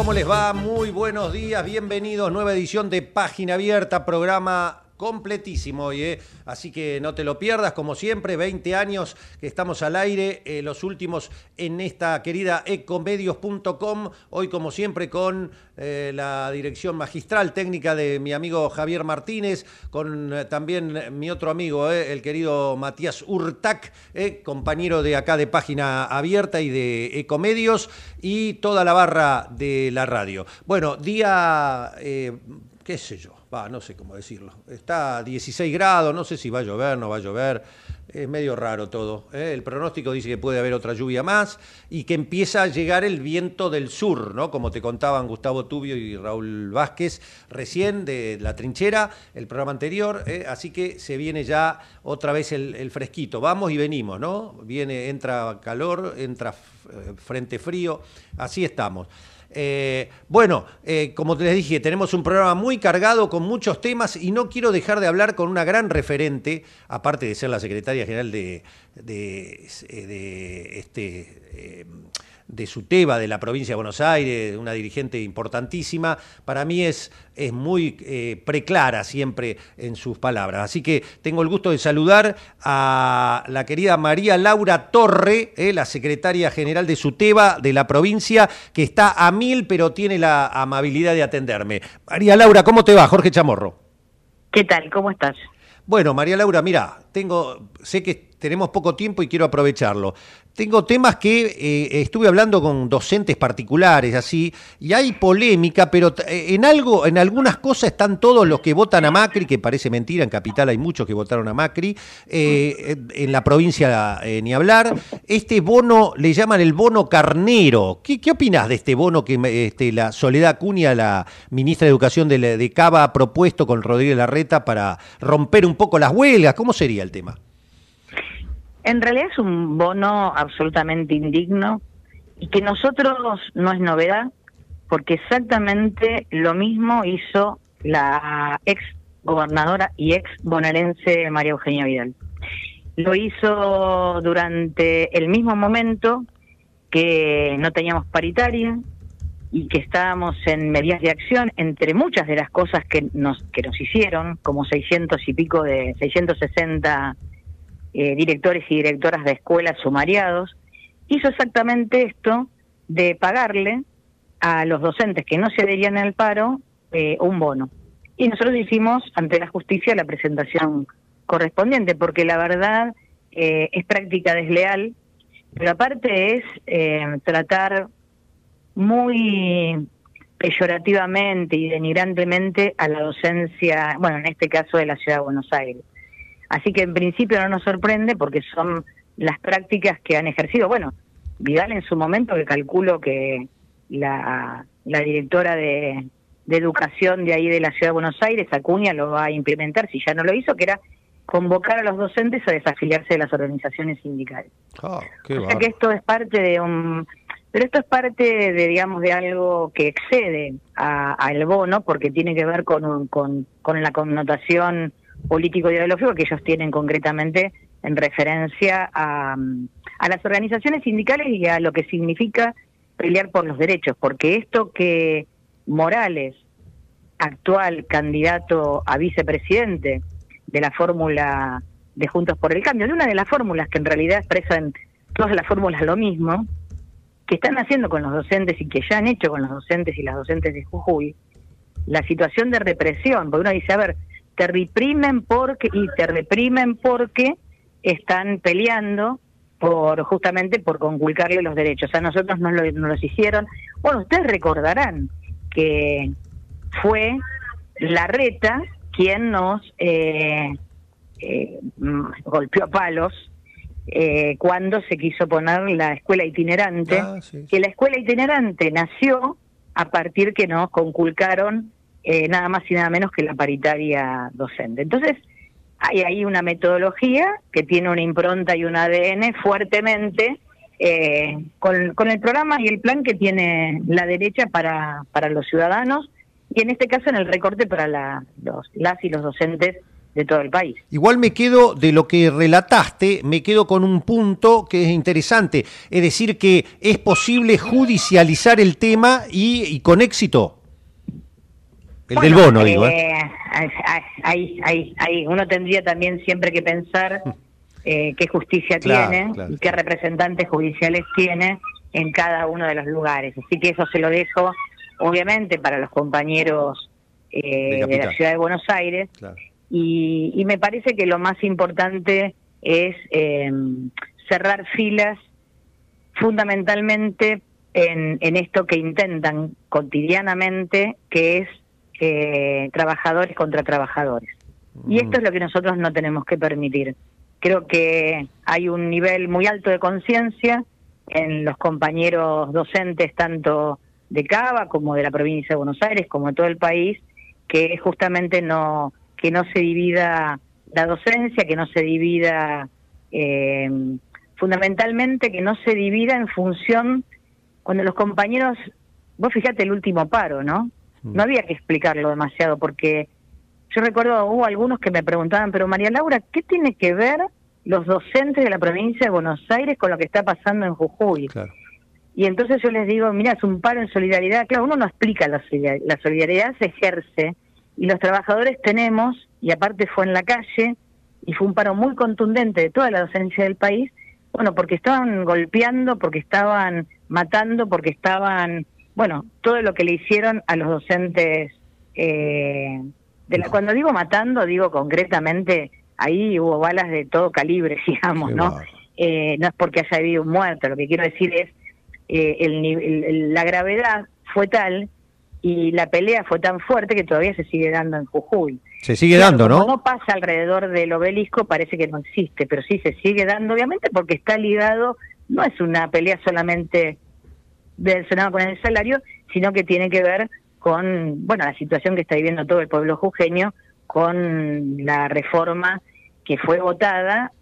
¿Cómo les va? Muy buenos días, bienvenidos. Nueva edición de Página Abierta, programa completísimo hoy, ¿eh? así que no te lo pierdas, como siempre, 20 años que estamos al aire, eh, los últimos en esta querida ecomedios.com, hoy como siempre con eh, la dirección magistral técnica de mi amigo Javier Martínez, con también mi otro amigo, el querido Matías Urtac, compañero de acá de Página Abierta y de Ecomedios, y toda la barra de la radio. Bueno, día, qué sé yo, no sé cómo decirlo. Está a 16 grados, no sé si va a llover, no va a llover. Es medio raro todo. ¿eh? El pronóstico dice que puede haber otra lluvia más y que empieza a llegar el viento del sur, ¿no? Como te contaban Gustavo Tubio y Raúl Vázquez recién de la trinchera, el programa anterior. ¿eh? Así que se viene ya otra vez el, el fresquito. Vamos y venimos, ¿no? Viene, entra calor, entra eh, frente frío. Así estamos. Eh, bueno, eh, como les dije, tenemos un programa muy cargado con muchos temas y no quiero dejar de hablar con una gran referente, aparte de ser la secretaria general de, de, de este. Eh, de Suteba, de la provincia de Buenos Aires, una dirigente importantísima, para mí es, es muy eh, preclara siempre en sus palabras. Así que tengo el gusto de saludar a la querida María Laura Torre, eh, la secretaria general de Suteba de la provincia, que está a mil, pero tiene la amabilidad de atenderme. María Laura, ¿cómo te va? Jorge Chamorro. ¿Qué tal? ¿Cómo estás? Bueno, María Laura, mira, tengo, sé que tenemos poco tiempo y quiero aprovecharlo. Tengo temas que eh, estuve hablando con docentes particulares, así, y hay polémica, pero en algo, en algunas cosas están todos los que votan a Macri, que parece mentira, en Capital hay muchos que votaron a Macri, eh, en la provincia eh, ni hablar. Este bono le llaman el bono carnero. ¿Qué, qué opinás de este bono que este, la Soledad Cunha, la ministra de Educación de, de Cava, ha propuesto con Rodríguez Larreta para romper un poco las huelgas? ¿Cómo sería el tema? En realidad es un bono absolutamente indigno y que nosotros no es novedad porque exactamente lo mismo hizo la ex gobernadora y ex bonaerense María Eugenia Vidal. Lo hizo durante el mismo momento que no teníamos paritaria y que estábamos en medidas de acción entre muchas de las cosas que nos que nos hicieron, como 600 y pico de 660 eh, directores y directoras de escuelas sumariados, hizo exactamente esto de pagarle a los docentes que no se adherían al paro eh, un bono. Y nosotros hicimos ante la justicia la presentación correspondiente, porque la verdad eh, es práctica desleal, pero aparte es tratar muy peyorativamente y denigrantemente a la docencia, bueno, en este caso de la Ciudad de Buenos Aires. Así que en principio no nos sorprende porque son las prácticas que han ejercido. Bueno, Vidal en su momento, que calculo que la, la directora de, de, educación de ahí de la Ciudad de Buenos Aires, Acuña, lo va a implementar, si ya no lo hizo, que era convocar a los docentes a desafiliarse de las organizaciones sindicales. Oh, o sea que esto es parte de un... Pero esto es parte de, digamos, de algo que excede al bono, porque tiene que ver con, un, con, con la connotación político ideológico que ellos tienen concretamente en referencia a, a las organizaciones sindicales y a lo que significa pelear por los derechos, porque esto que Morales, actual candidato a vicepresidente de la fórmula de Juntos por el Cambio, de una de las fórmulas que en realidad expresan todas las fórmulas lo mismo, que están haciendo con los docentes y que ya han hecho con los docentes y las docentes de Jujuy, la situación de represión, porque uno dice, a ver, te reprimen porque y te reprimen porque están peleando por justamente por conculcarle los derechos. A nosotros no, lo, no los hicieron. Bueno, ustedes recordarán que fue la reta quien nos eh, eh, golpeó a palos eh, cuando se quiso poner la escuela itinerante, Ah, sí, sí. que la escuela itinerante nació a partir que nos conculcaron eh, nada más y nada menos que la paritaria docente. Entonces, hay ahí una metodología que tiene una impronta y un ADN fuertemente eh, con, el programa y el plan que tiene la derecha para, para los ciudadanos y en este caso en el recorte para las y los docentes de todo el país. Igual me quedo de lo que relataste, me quedo con un punto que es interesante, es decir, que es posible judicializar el tema y, con éxito. El del bono, digo. ¿eh? eh ahí, ahí, ahí, uno tendría también siempre que pensar eh, qué justicia tiene y qué representantes judiciales tiene en cada uno de los lugares. Así que eso se lo dejo, obviamente, para los compañeros eh, de, la ciudad de Buenos Aires. Y, me parece que lo más importante es em, cerrar filas fundamentalmente en, esto que intentan cotidianamente, que es eh, trabajadores contra trabajadores. Y esto es lo que nosotros no tenemos que permitir. Creo que hay un nivel muy alto de conciencia en los compañeros docentes, tanto de Cava como de la provincia de Buenos Aires, como de todo el país, que justamente no que no se divida la docencia, que no se divida, eh, fundamentalmente que no se divida en función, cuando los compañeros, vos fíjate el último paro, ¿no? Mm. No había que explicarlo demasiado porque yo recuerdo, hubo algunos que me preguntaban, pero María Laura, ¿qué tiene que ver los docentes de la provincia de Buenos Aires con lo que está pasando en Jujuy? Y entonces yo les digo, mira, es un paro en solidaridad. Claro, uno no explica la solidaridad, la solidaridad se ejerce y los trabajadores tenemos, y aparte fue en la calle, y fue un paro muy contundente de toda la docencia del país, bueno, porque estaban golpeando, porque estaban matando, porque estaban, bueno, todo lo que le hicieron a los docentes. Eh, de la, cuando digo matando, digo concretamente, ahí hubo balas de todo calibre, digamos, ¿no? Eh, no es porque haya habido un muerto, lo que quiero decir es, eh, el, la gravedad fue tal y la pelea fue tan fuerte que todavía se sigue dando en Jujuy. Se sigue dando, ¿no? no pasa alrededor del obelisco, parece que no existe, pero sí se sigue dando, obviamente, porque está ligado, no es una pelea solamente relacionada con el salario, sino que tiene que ver con, bueno, la situación que está viviendo todo el pueblo jujeño, con la reforma que fue votada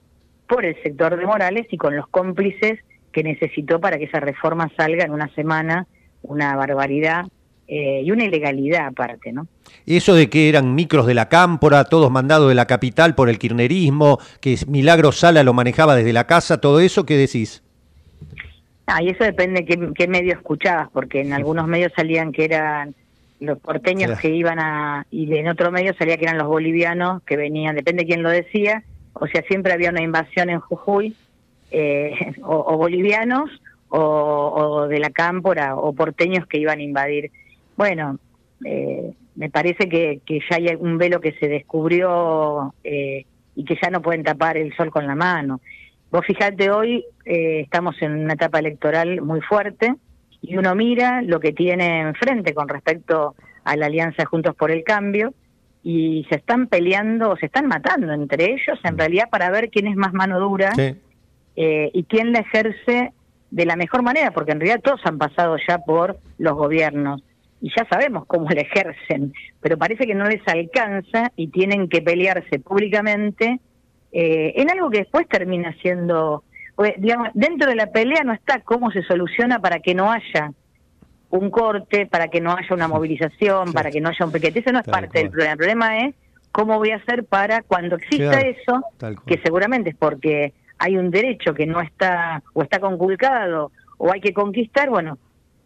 por el sector de Morales y con los cómplices que necesitó para que esa reforma salga en una semana, una barbaridad eh, y una ilegalidad aparte, ¿no? Eso de que eran micros de la cámpora, todos mandados de la capital por el kirnerismo, que Milagro Sala lo manejaba desde la casa, todo eso, ¿qué decís? Ah, y eso depende de qué, medio escuchabas, porque en algunos medios salían que eran los porteños que iban a... y en otro medio salía que eran los bolivianos que venían, depende de quién lo decía, o sea, siempre había una invasión en Jujuy, eh, o, bolivianos, o, o de la cámpora, o porteños que iban a invadir. Bueno, eh, me parece que, ya hay un velo que se descubrió eh, y que ya no pueden tapar el sol con la mano. Vos fijate, hoy eh, estamos en una etapa electoral muy fuerte y uno mira lo que tiene enfrente con respecto a la alianza Juntos por el Cambio y se están peleando, o se están matando entre ellos en realidad para ver quién es más mano dura y quién la ejerce de la mejor manera, porque en realidad todos han pasado ya por los gobiernos y ya sabemos cómo le ejercen, pero parece que no les alcanza y tienen que pelearse públicamente eh, en algo que después termina siendo, digamos, dentro de la pelea no está cómo se soluciona para que no haya un corte, para que no haya una movilización, para que no haya un piquete, eso no es parte del problema, el problema es cómo voy a hacer para cuando exista eso, que seguramente es porque hay un derecho que no está o está conculcado o hay que conquistar, bueno,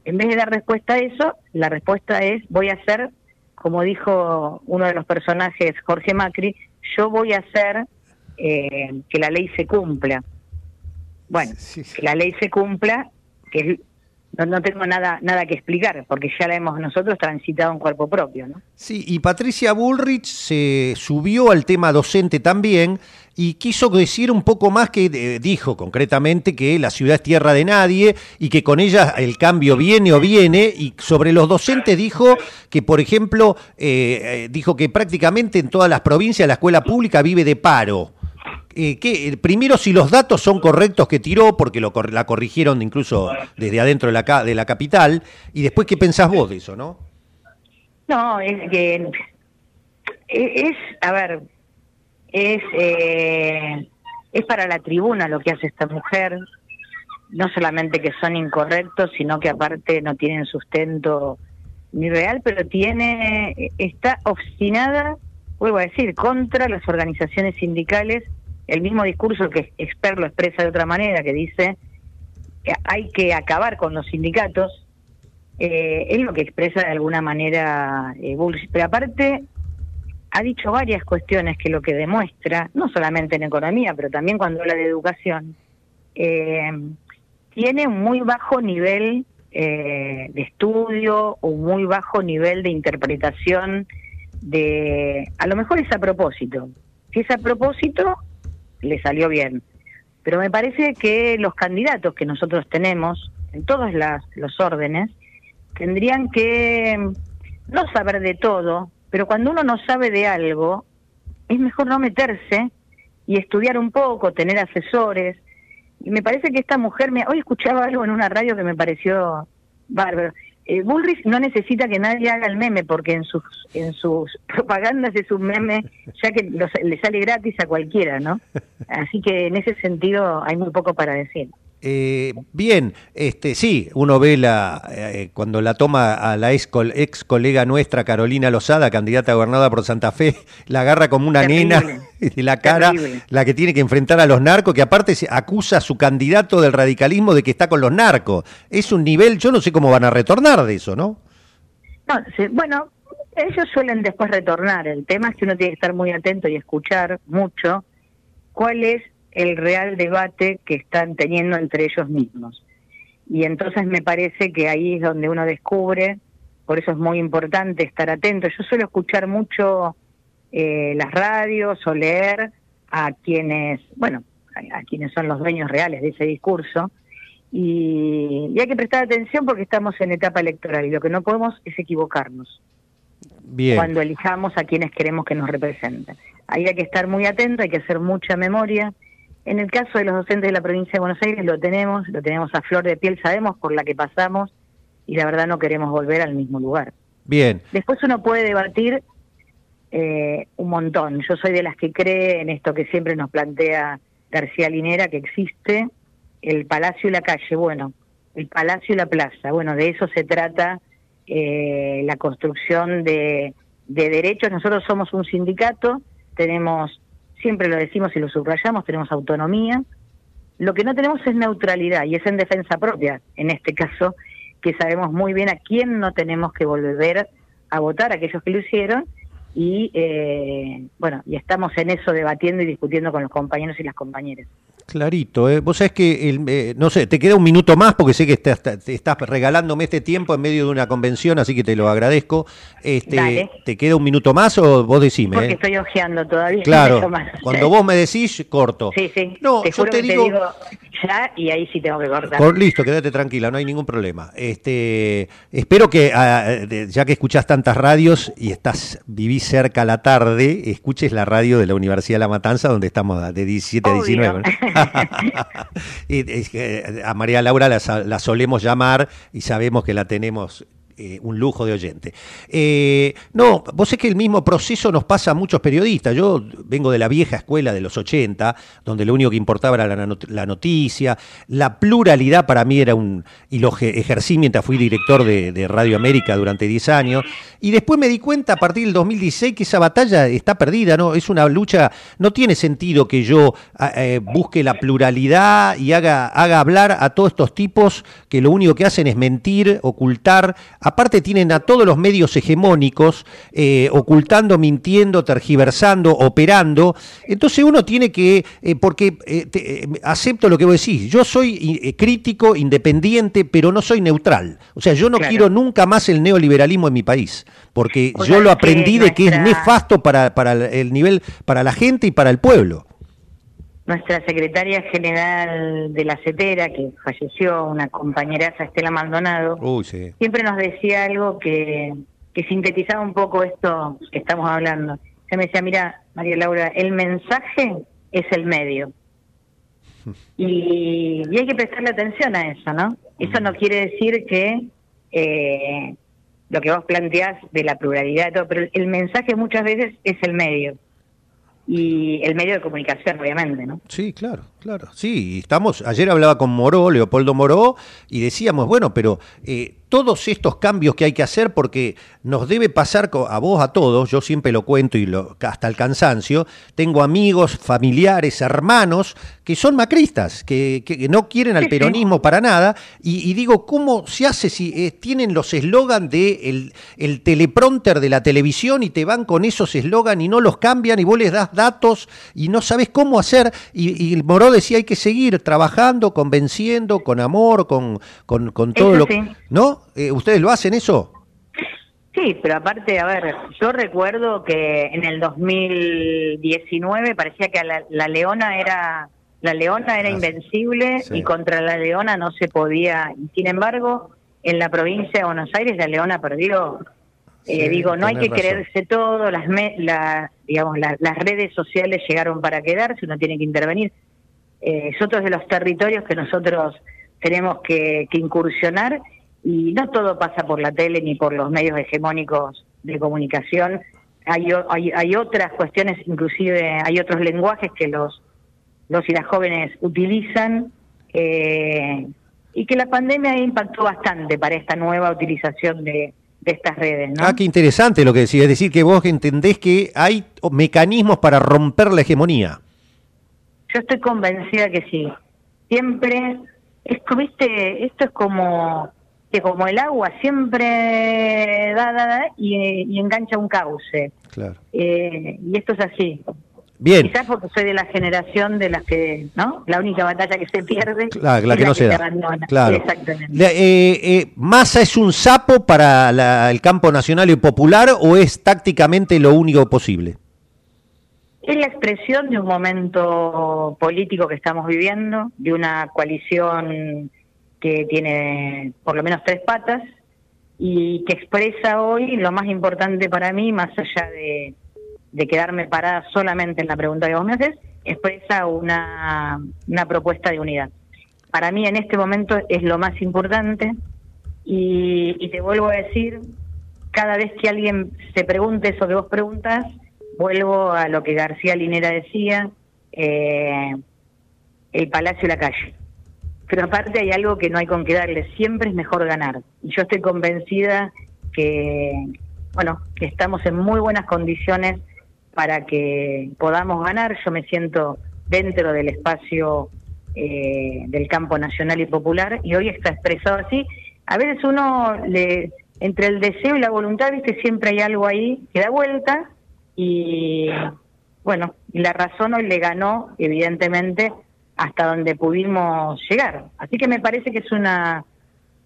en vez de dar respuesta a eso, la respuesta es voy a hacer, como dijo uno de los personajes, Jorge Macri, yo voy a hacer eh, que la ley se cumpla. Bueno, que la ley se cumpla, que no, no, tengo nada nada que explicar, porque ya la hemos nosotros transitado en cuerpo propio. ¿no? Sí, y Patricia Bullrich se subió al tema docente también y quiso decir un poco más que eh, dijo concretamente que la ciudad es tierra de nadie y que con ella el cambio viene o viene y sobre los docentes dijo que por ejemplo eh, eh, dijo que prácticamente en todas las provincias la escuela pública vive de paro. Que, primero, si los datos son correctos que tiró, porque lo, la corrigieron incluso desde adentro de la, de la capital, y después, ¿qué pensás vos de eso, no? No, es que es, a ver, es eh, es para la tribuna lo que hace esta mujer. No solamente que son incorrectos, sino que aparte no tienen sustento ni real, pero tiene está obstinada, vuelvo a decir, contra las organizaciones sindicales. El mismo discurso que Expert lo expresa de otra manera, que dice que hay que acabar con los sindicatos, eh, es lo que expresa de alguna manera eh, Pero aparte, ha dicho varias cuestiones que lo que demuestra, no solamente en economía, pero también cuando habla de educación, eh, tiene un muy bajo nivel eh, de estudio o muy bajo nivel de interpretación de, a lo mejor es a propósito, si es a propósito, le salió bien, pero me parece que los candidatos que nosotros tenemos en todos los órdenes tendrían que no saber de todo, pero cuando uno no sabe de algo, es mejor no meterse y estudiar un poco, tener asesores. Y me parece que esta mujer, me, hoy escuchaba algo en una radio que me pareció bárbaro. Eh, Bullrich no necesita que nadie haga el meme porque en sus en sus propagandas es un meme ya que le sale gratis a cualquiera, ¿no? Así que en ese sentido hay muy poco para decir. Eh, bien, este, sí, uno ve la eh, cuando la toma a la ex, colega nuestra Carolina Lozada, candidata a gobernadora por Santa Fe, la agarra como una nena de la cara, la que tiene que enfrentar a los narcos, que aparte se acusa a su candidato del radicalismo de que está con los narcos. Es un nivel, yo no sé cómo van a retornar de eso, ¿no? no bueno, ellos suelen después retornar. El tema es que uno tiene que estar muy atento y escuchar mucho cuál es el real debate que están teniendo entre ellos mismos. Y entonces me parece que ahí es donde uno descubre, por eso es muy importante estar atento. Yo suelo escuchar mucho eh, las radios o leer a quienes, bueno, a, quienes son los dueños reales de ese discurso. Y, y, hay que prestar atención porque estamos en etapa electoral y lo que no podemos es equivocarnos. Bien. Cuando elijamos a quienes queremos que nos representen. Ahí hay que estar muy atento, hay que hacer mucha memoria en el caso de los docentes de la provincia de Buenos Aires lo tenemos, lo tenemos a flor de piel, sabemos por la que pasamos y la verdad no queremos volver al mismo lugar. Bien. Después uno puede debatir eh, un montón. Yo soy de las que cree en esto que siempre nos plantea García Linera, que existe el palacio y la calle. Bueno, el palacio y la plaza. Bueno, de eso se trata eh, la construcción de, de derechos. Nosotros somos un sindicato, tenemos siempre lo decimos y lo subrayamos, tenemos autonomía. Lo que no tenemos es neutralidad y es en defensa propia, en este caso, que sabemos muy bien a quién no tenemos que volver a votar, aquellos que lo hicieron, y eh, bueno, y estamos en eso debatiendo y discutiendo con los compañeros y las compañeras. Clarito, ¿eh? vos sabés que, eh, no sé, te queda un minuto más porque sé que estás, estás regalándome este tiempo en medio de una convención, así que te lo agradezco. Este, ¿Te queda un minuto más o vos decime? Porque eh? estoy ojeando todavía. Claro, cuando vos me decís, corto. Sí, sí, no, yo te digo, ya y ahí sí tengo que cortar. listo, quédate tranquila, no hay ningún problema. Este, espero que, ah, ya que escuchás tantas radios y estás vivís cerca a la tarde, escuches la radio de la Universidad de La Matanza, donde estamos de 17 a 19. a María Laura la, solemos llamar y sabemos que la tenemos eh, un lujo de oyente. Eh, no, vos es que el mismo proceso nos pasa a muchos periodistas. Yo vengo de la vieja escuela de los 80, donde lo único que importaba era la, noticia. La pluralidad para mí era un. y lo ejercí mientras fui director de, Radio América durante 10 años. Y después me di cuenta a partir del 2016 que esa batalla está perdida, ¿no? Es una lucha. No tiene sentido que yo eh, busque la pluralidad y haga, haga hablar a todos estos tipos que lo único que hacen es mentir, ocultar Aparte tienen a todos los medios hegemónicos eh, ocultando, mintiendo, tergiversando, operando. Entonces uno tiene que, eh, porque eh, acepto lo que vos decís, yo soy crítico, independiente, pero no soy neutral. O sea, yo no quiero nunca más el neoliberalismo en mi país, porque yo lo aprendí de que es nefasto para, para el nivel, para la gente y para el pueblo nuestra secretaria general de la CETERA, que falleció, una compañeraza Estela Maldonado, siempre nos decía algo que, que sintetizaba un poco esto que estamos hablando. Se me decía, mira, María Laura, el mensaje es el medio. Y, hay que prestarle atención a eso, ¿no? Eso no quiere decir que eh, lo que vos planteás de la pluralidad y todo, pero el mensaje muchas veces es el medio y el medio de comunicación, obviamente, ¿no? Sí, claro, claro. Sí, estamos, ayer hablaba con Moró, Leopoldo Moró, y decíamos, bueno, pero eh, todos estos cambios que hay que hacer, porque nos debe pasar a vos, a todos, yo siempre lo cuento y lo, hasta el cansancio, tengo amigos, familiares, hermanos que son macristas, que, no quieren al peronismo para nada, y, digo, ¿cómo se hace si eh, tienen los eslogan de el, teleprompter de la televisión y te van con esos eslogan y no los cambian y vos les das datos y no sabes cómo hacer? Y, y Moró decía, hay que seguir trabajando, convenciendo, con amor, con, con, todo lo que... ¿No? Eh, ¿Ustedes lo hacen eso? Sí, pero aparte, a ver, yo recuerdo que en el 2019 parecía que la, Leona era la Leona era ah, invencible y contra la Leona no se podía. Sin embargo, en la provincia de Buenos Aires la Leona perdió. Eh, digo, no hay que creerse todo, las, digamos, las redes sociales llegaron para quedarse, uno tiene que intervenir. Eh, es otro de los territorios que nosotros tenemos que incursionar y no todo pasa por la tele ni por los medios hegemónicos de comunicación. Hay, hay, hay otras cuestiones, inclusive hay otros lenguajes que los, los y las jóvenes utilizan eh, y que la pandemia impactó bastante para esta nueva utilización de, de estas redes. ¿no? Ah, qué interesante lo que decís, es decir, que vos entendés que hay mecanismos para romper la hegemonía. Yo estoy convencida que sí. Siempre, es, ¿viste? esto es como que como el agua siempre da, da, da y, engancha un cauce. Claro. Eh, y esto es así. Bien. Quizás porque soy de la generación de las que, ¿no? La única batalla que se pierde claro, la que no se da. Claro. Exactamente. Eh, eh, ¿Massa es un sapo para el campo nacional y popular o es tácticamente lo único posible? Es la expresión de un momento político que estamos viviendo, de una coalición que tiene por lo menos tres patas y que expresa hoy lo más importante para mí, más allá de, quedarme parada solamente en la pregunta que vos me haces, expresa una, propuesta de unidad. Para mí en este momento es lo más importante y, y te vuelvo a decir, cada vez que alguien se pregunte eso que vos preguntas, vuelvo a lo que García Linera decía, eh, el palacio y la calle pero aparte hay algo que no hay con qué darle, siempre es mejor ganar. Y yo estoy convencida que, bueno, que estamos en muy buenas condiciones para que podamos ganar. Yo me siento dentro del espacio eh, del campo nacional y popular y hoy está expresado así. A veces uno, le, entre el deseo y la voluntad, viste, siempre hay algo ahí que da vuelta y, bueno, la razón hoy le ganó, evidentemente, hasta donde pudimos llegar. Así que me parece que es una,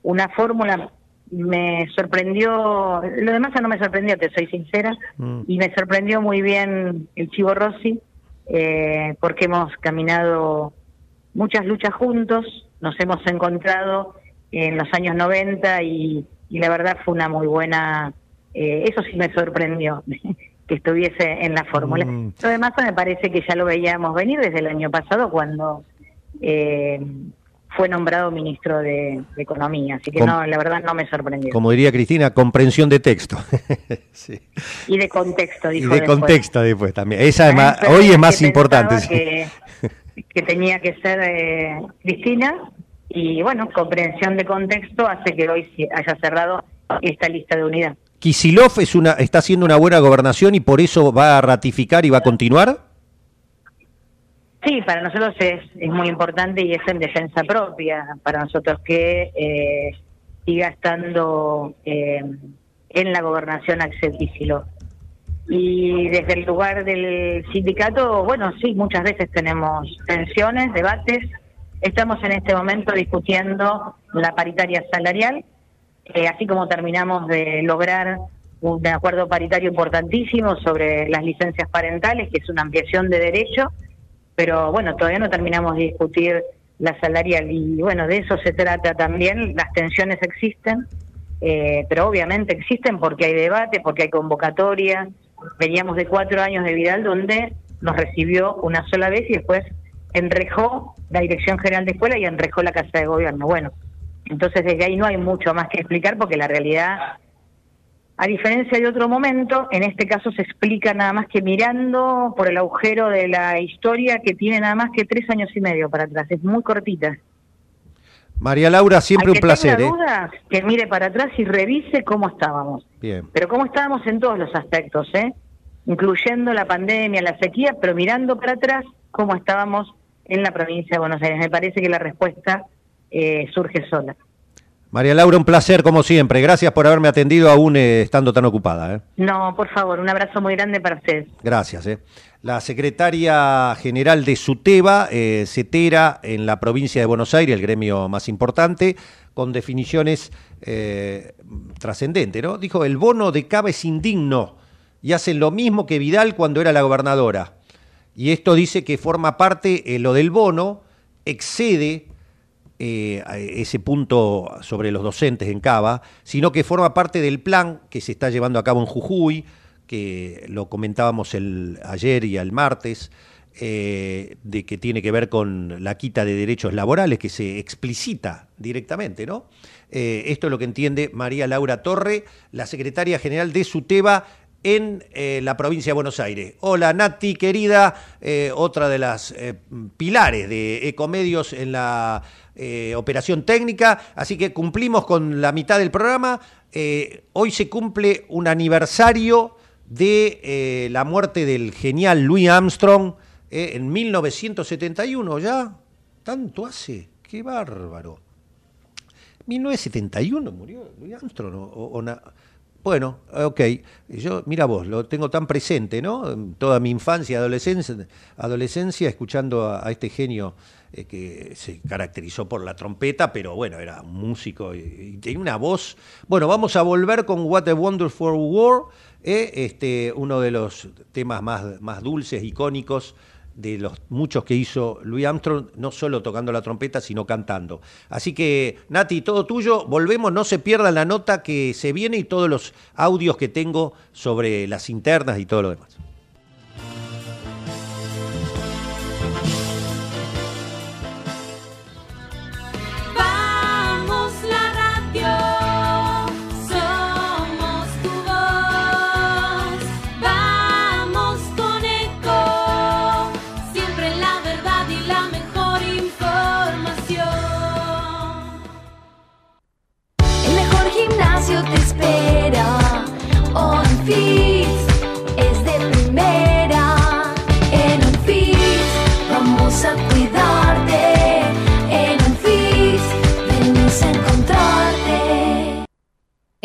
una fórmula, me sorprendió, lo demás no me sorprendió, te soy sincera, mm. y me sorprendió muy bien el Chivo Rossi, eh, porque hemos caminado muchas luchas juntos, nos hemos encontrado en los años 90 y, y la verdad fue una muy buena, eh, eso sí me sorprendió, que estuviese en la fórmula. Mm. Lo demás me parece que ya lo veíamos venir desde el año pasado cuando eh, fue nombrado ministro de, Economía, así que no, la verdad no me sorprendió. Como diría Cristina, comprensión de texto. Y de contexto, dijo. Y de contexto después también. Esa hoy es más importante. Que, tenía que ser eh, Cristina y bueno, comprensión de contexto hace que hoy haya cerrado esta lista de unidad. ¿Kisilov es una, está haciendo una buena gobernación y por eso va a ratificar y va a continuar? Sí, para nosotros es, es muy importante y es en defensa propia, para nosotros que eh, siga estando eh, en la gobernación Axel Kisilov. Y desde el lugar del sindicato, bueno, sí, muchas veces tenemos tensiones, debates. Estamos en este momento discutiendo la paritaria salarial, eh, así como terminamos de lograr un acuerdo paritario importantísimo sobre las licencias parentales, que es una ampliación de derecho, pero bueno, todavía no terminamos de discutir la salarial y bueno, de eso se trata también, las tensiones existen, eh, pero obviamente existen porque hay debate, porque hay convocatoria, veníamos de cuatro años de Vidal donde nos recibió una sola vez y después enrejó la Dirección General de Escuela y enrejó la Casa de Gobierno. Bueno, entonces desde ahí no hay mucho más que explicar porque la realidad A diferencia de otro momento, en este caso se explica nada más que mirando por el agujero de la historia que tiene nada más que tres años y medio para atrás. Es muy cortita. María Laura, siempre un placer. ¿eh? que mire para atrás y revise cómo estábamos. Bien. Pero cómo estábamos en todos los aspectos, ¿eh? incluyendo la pandemia, la sequía, pero mirando para atrás cómo estábamos en la provincia de Buenos Aires. Me parece que la respuesta eh, surge sola. María Laura, un placer como siempre. Gracias por haberme atendido aún eh, estando tan ocupada. ¿eh? No, por favor, un abrazo muy grande para ustedes. Gracias. Eh. La secretaria general de SUTEBA, CETERA, en la provincia de Buenos Aires, el gremio más importante, con definiciones trascendentes, ¿no? Dijo, el bono de Cava es indigno y hacen lo mismo que Vidal cuando era la gobernadora. Y esto dice que forma parte, lo del bono, excede eh, ese punto sobre los docentes en Cava, sino que forma parte del plan que se está llevando a cabo en Jujuy, que lo comentábamos el, ayer y el martes, eh, de que tiene que ver con la quita de derechos laborales, que se explicita directamente, ¿no? Eh, esto es lo que entiende María Laura Torre, la secretaria general de SUTEBA en la provincia de Buenos Aires. Hola Nati, querida, otra de las pilares de Ecomedios en la eh, operación técnica, así que cumplimos con la mitad del programa. Eh, hoy se cumple un aniversario de eh, la muerte del genial Louis Armstrong en 1971, ¿ya? ¿Tanto hace? ¡Qué bárbaro! 1971 murió Louis Armstrong, bueno, ok. Yo, mira vos, lo tengo tan presente, ¿no? Toda mi infancia adolescencia, adolescencia escuchando a este genio eh, que se caracterizó por la trompeta, pero bueno, era un músico y, tenía una voz. Bueno, vamos a volver con What a Wonderful War, eh, este, uno de los temas más, más dulces, icónicos de los muchos que hizo Louis Armstrong, no solo tocando la trompeta, sino cantando. Así que, Nati, todo tuyo, volvemos, no se pierda la nota que se viene y todos los audios que tengo sobre las internas y todo lo demás.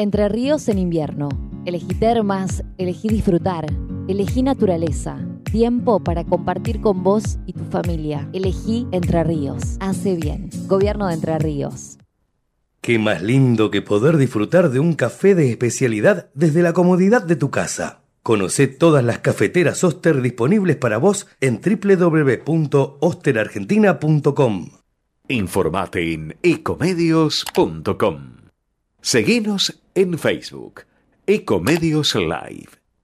Entre ríos en invierno. Elegí termas, elegí disfrutar, elegí naturaleza. Tiempo para compartir con vos y tu familia. Elegí Entre Ríos. Hace bien. Gobierno de Entre Ríos. Qué más lindo que poder disfrutar de un café de especialidad desde la comodidad de tu casa. Conoce todas las cafeteras Oster disponibles para vos en www.osterargentina.com. Informate en ecomedios.com. Seguinos en Facebook, Ecomedios Live.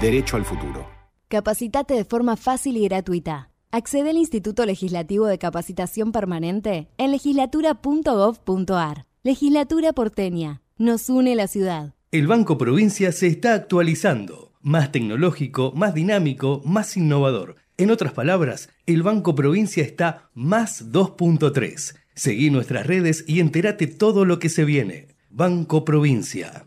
Derecho al futuro. Capacitate de forma fácil y gratuita. Accede al Instituto Legislativo de Capacitación Permanente en legislatura.gov.ar. Legislatura porteña. Nos une la ciudad. El Banco Provincia se está actualizando. Más tecnológico, más dinámico, más innovador. En otras palabras, el Banco Provincia está más 2.3. Seguí nuestras redes y entérate todo lo que se viene. Banco Provincia.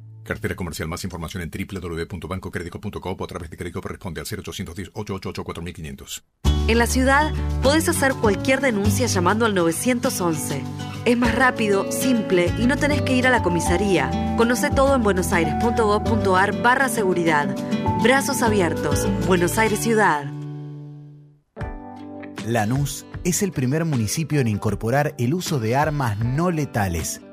Cartera comercial. Más información en www.bancocredico.com o a través de crédito responde al 0810 888 4500. En la ciudad podés hacer cualquier denuncia llamando al 911. Es más rápido, simple y no tenés que ir a la comisaría. Conoce todo en buenosaires.gov.ar barra seguridad. Brazos abiertos. Buenos Aires Ciudad. Lanús es el primer municipio en incorporar el uso de armas no letales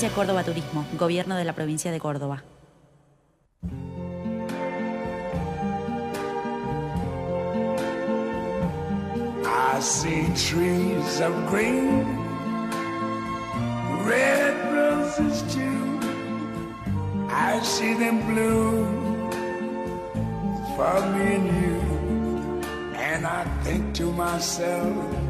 Agencia Córdoba Turismo, Gobierno de la Provincia de Córdoba. I see trees of green, red roses too. I see them bloom for me and you. And I think to myself,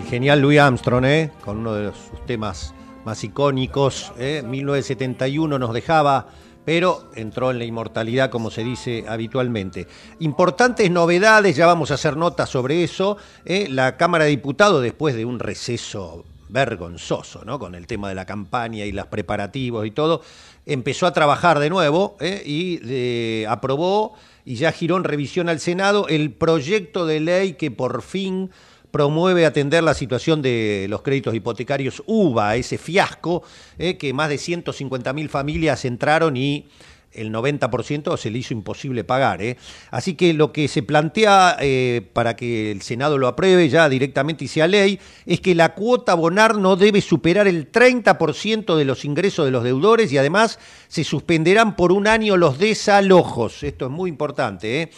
El genial Louis Armstrong, ¿eh? con uno de sus temas más icónicos, ¿eh? 1971 nos dejaba, pero entró en la inmortalidad, como se dice habitualmente. Importantes novedades, ya vamos a hacer notas sobre eso. ¿eh? La Cámara de Diputados, después de un receso vergonzoso, ¿no? Con el tema de la campaña y los preparativos y todo, empezó a trabajar de nuevo ¿eh? y eh, aprobó y ya giró en revisión al Senado el proyecto de ley que por fin promueve atender la situación de los créditos hipotecarios UBA, ese fiasco eh, que más de 150.000 familias entraron y el 90% se le hizo imposible pagar. ¿eh? Así que lo que se plantea eh, para que el Senado lo apruebe ya directamente y sea ley es que la cuota a abonar no debe superar el 30% de los ingresos de los deudores y además se suspenderán por un año los desalojos. Esto es muy importante. ¿eh?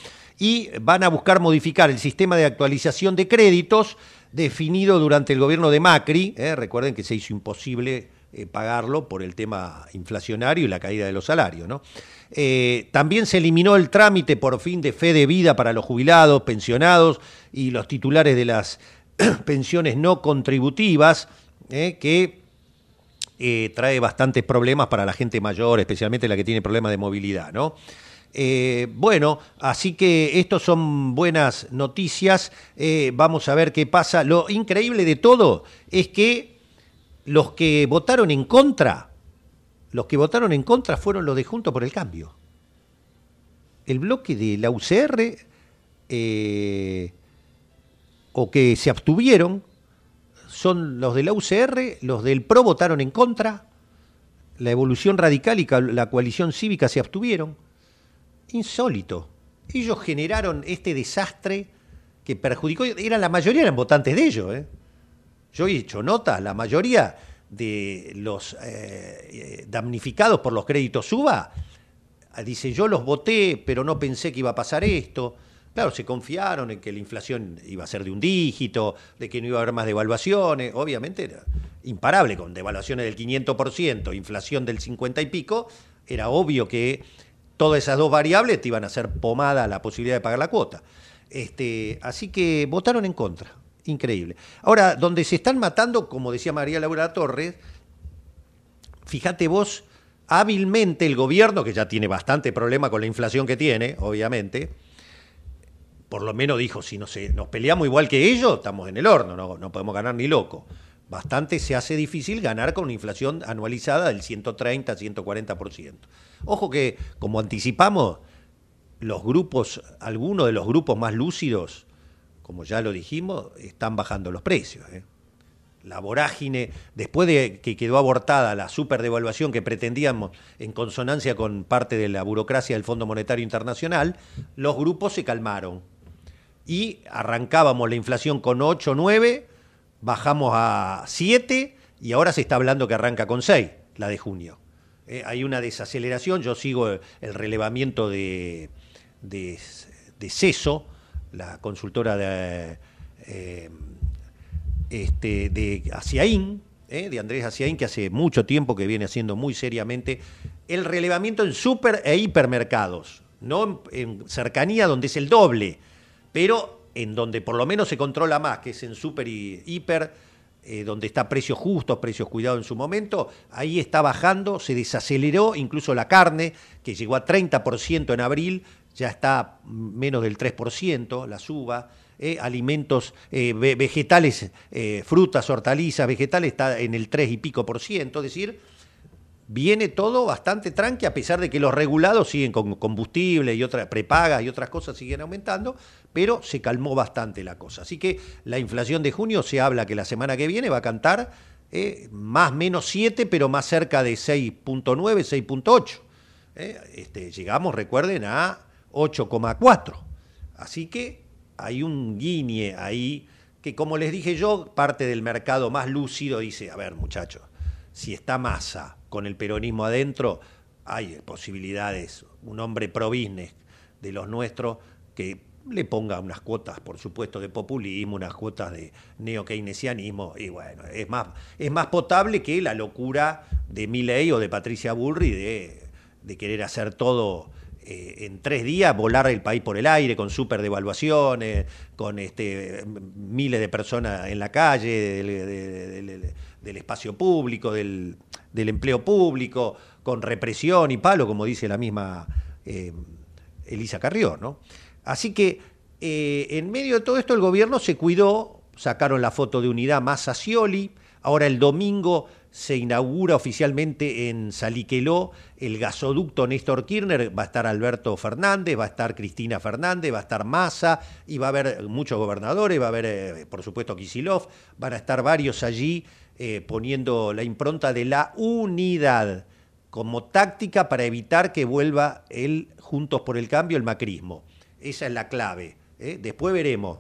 Y van a buscar modificar el sistema de actualización de créditos definido durante el gobierno de Macri. ¿eh? Recuerden que se hizo imposible eh, pagarlo por el tema inflacionario y la caída de los salarios. ¿no? Eh, también se eliminó el trámite por fin de fe de vida para los jubilados, pensionados y los titulares de las pensiones no contributivas, que trae bastantes problemas para la gente mayor, especialmente la que tiene problemas de movilidad. ¿no? Eh, bueno, así que estos son buenas noticias. Eh, vamos a ver qué pasa. Lo increíble de todo es que los que votaron en contra, los que votaron en contra fueron los de Junto por el Cambio. El bloque de la UCR, eh, o que se abstuvieron, son los de la UCR, los del PRO votaron en contra, la Evolución Radical y la Coalición Cívica se abstuvieron. Insólito. Ellos generaron este desastre que perjudicó, eran la mayoría eran votantes de ellos, ¿eh? Yo he hecho nota, la mayoría de los eh, damnificados por los créditos suba, dice, yo los voté, pero no pensé que iba a pasar esto. Claro, se confiaron en que la inflación iba a ser de un dígito, de que no iba a haber más devaluaciones. Obviamente era imparable, con devaluaciones del 500%, inflación del 50 y pico, era obvio que todas esas dos variables te iban a hacer pomada la posibilidad de pagar la cuota. Este, así que votaron en contra. Increíble. Ahora, donde se están matando, como decía María Laura Torres, fíjate vos, hábilmente el gobierno, que ya tiene bastante problema con la inflación que tiene, obviamente, por lo menos dijo, si no se, nos peleamos igual que ellos, estamos en el horno, no, no podemos ganar ni loco. Bastante se hace difícil ganar con una inflación anualizada del 130, 140%. Ojo que, como anticipamos, los grupos, algunos de los grupos más lúcidos, como ya lo dijimos, están bajando los precios. ¿eh? La vorágine, después de que quedó abortada la superdevaluación que pretendíamos en consonancia con parte de la burocracia del Fondo Monetario Internacional, los grupos se calmaron. Y arrancábamos la inflación con 8, 9, bajamos a 7 y ahora se está hablando que arranca con 6, la de junio. Eh, hay una desaceleración, yo sigo el relevamiento de, de, CESO, la consultora de, eh, este, de Asiaín, eh, de Andrés Asiaín, que hace mucho tiempo que viene haciendo muy seriamente el relevamiento en super e hipermercados, no en, cercanía donde es el doble, pero en donde por lo menos se controla más, que es en super y hiper, eh, donde está precios justos, precios cuidados en su momento, ahí está bajando, se desaceleró incluso la carne, que llegó a 30% en abril, ya está menos del 3%, la suba. Eh, alimentos eh, vegetales, eh, frutas, hortalizas, vegetales, está en el 3 y pico por ciento, es decir, viene todo bastante tranqui, a pesar de que los regulados siguen con combustible y otras prepagas y otras cosas siguen aumentando, pero se calmó bastante la cosa. Así que la inflación de junio se habla que la semana que viene va a cantar más menos 7, pero más cerca de 6.9, 6.8. Este, llegamos, recuerden, a 8,4. Así que hay un guiñe ahí que, como les dije yo, parte del mercado más lúcido dice, a ver muchachos, si está masa con el peronismo adentro, hay posibilidades, un hombre pro business de los nuestros que le ponga unas cuotas, por supuesto, de populismo, unas cuotas de neo-keynesianismo, y bueno, es más, es más potable que la locura de Milley o de Patricia Bullrich de, querer hacer todo eh, en tres días volar el país por el aire con super devaluaciones, con este, miles de personas en la calle, del, espacio público, del, empleo público, con represión y palo, como dice la misma eh, Elisa Carrió. ¿no? Así que eh, en medio de todo esto el gobierno se cuidó, sacaron la foto de unidad más a Scioli, ahora el domingo se inaugura oficialmente en Saliqueló el gasoducto Néstor Kirchner, va a estar Alberto Fernández, va a estar Cristina Fernández, va a estar Massa y va a haber muchos gobernadores, va a haber eh, por supuesto Kisilov, van a estar varios allí eh, poniendo la impronta de la unidad como táctica para evitar que vuelva el Juntos por el Cambio, el macrismo. Esa es la clave. ¿eh? Después veremos.